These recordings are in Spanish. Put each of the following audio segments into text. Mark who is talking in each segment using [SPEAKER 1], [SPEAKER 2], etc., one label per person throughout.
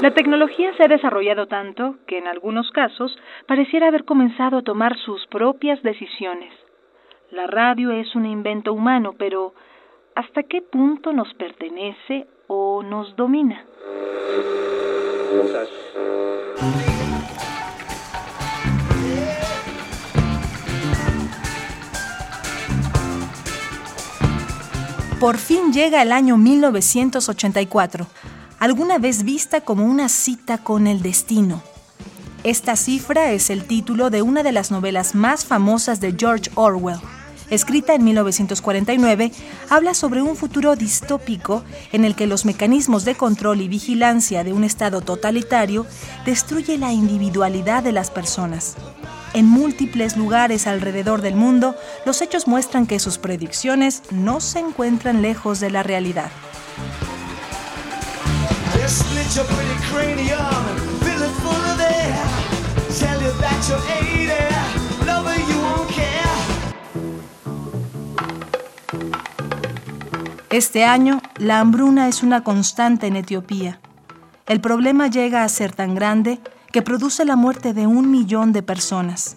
[SPEAKER 1] La tecnología se ha desarrollado tanto que en algunos casos pareciera haber comenzado a tomar sus propias decisiones. La radio es un invento humano, pero ¿hasta qué punto nos pertenece o nos domina? Por fin llega el año 1984, alguna vez vista como una cita con el destino. Esta cifra es el título de una de las novelas más famosas de George Orwell. Escrita en 1949, habla sobre un futuro distópico en el que los mecanismos de control y vigilancia de un Estado totalitario destruye la individualidad de las personas. En múltiples lugares alrededor del mundo, los hechos muestran que sus predicciones no se encuentran lejos de la realidad. Este año, la hambruna es una constante en Etiopía. El problema llega a ser tan grande que produce la muerte de un millón de personas.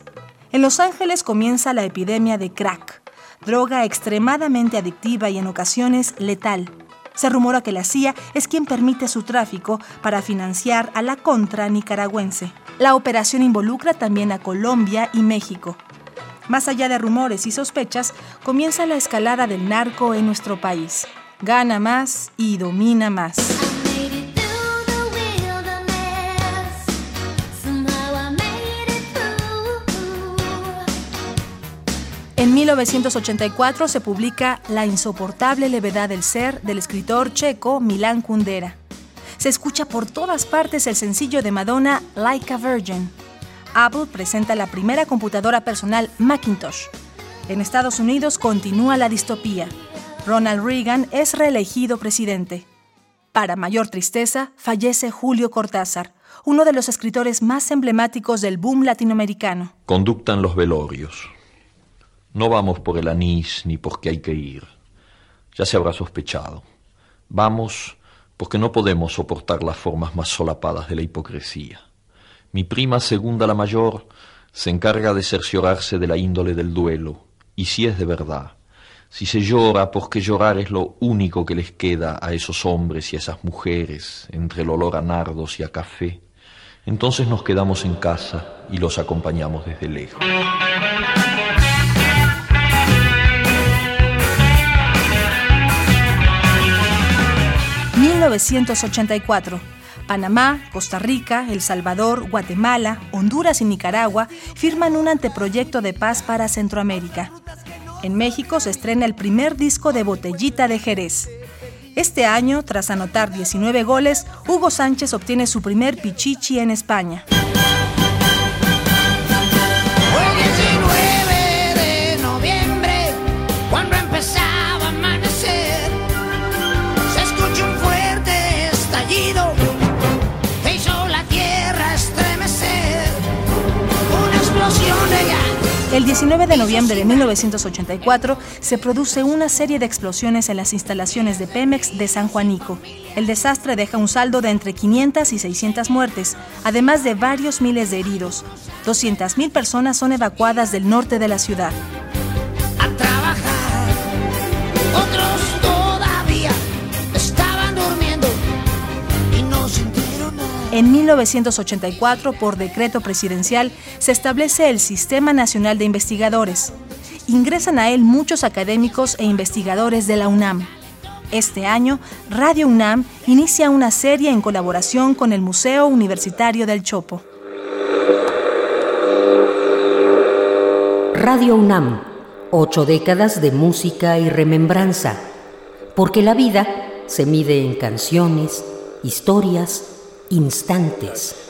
[SPEAKER 1] En Los Ángeles comienza la epidemia de crack, droga extremadamente adictiva y en ocasiones letal. Se rumora que la CIA es quien permite su tráfico para financiar a la contra nicaragüense. La operación involucra también a Colombia y México. Más allá de rumores y sospechas, comienza la escalada del narco en nuestro país. Gana más y domina más. En 1984 se publica La insoportable levedad del ser del escritor checo Milán Kundera. Se escucha por todas partes el sencillo de Madonna Like a Virgin. Apple presenta la primera computadora personal Macintosh. En Estados Unidos continúa la distopía. Ronald Reagan es reelegido presidente. Para mayor tristeza, fallece Julio Cortázar, uno de los escritores más emblemáticos del boom latinoamericano.
[SPEAKER 2] Conductan los velorios. No vamos por el anís ni porque hay que ir. Ya se habrá sospechado. Vamos porque no podemos soportar las formas más solapadas de la hipocresía. Mi prima segunda la mayor se encarga de cerciorarse de la índole del duelo, y si es de verdad, si se llora porque llorar es lo único que les queda a esos hombres y a esas mujeres entre el olor a nardos y a café, entonces nos quedamos en casa y los acompañamos desde lejos.
[SPEAKER 1] 1984. Panamá, Costa Rica, El Salvador, Guatemala, Honduras y Nicaragua firman un anteproyecto de paz para Centroamérica. En México se estrena el primer disco de Botellita de Jerez. Este año, tras anotar 19 goles, Hugo Sánchez obtiene su primer pichichi en España. El 19 de noviembre de 1984 se produce una serie de explosiones en las instalaciones de Pemex de San Juanico. El desastre deja un saldo de entre 500 y 600 muertes, además de varios miles de heridos. 200.000 personas son evacuadas del norte de la ciudad. En 1984, por decreto presidencial, se establece el Sistema Nacional de Investigadores. Ingresan a él muchos académicos e investigadores de la UNAM. Este año, Radio UNAM inicia una serie en colaboración con el Museo Universitario del Chopo.
[SPEAKER 3] Radio UNAM, ocho décadas de música y remembranza, porque la vida se mide en canciones, historias, instantes.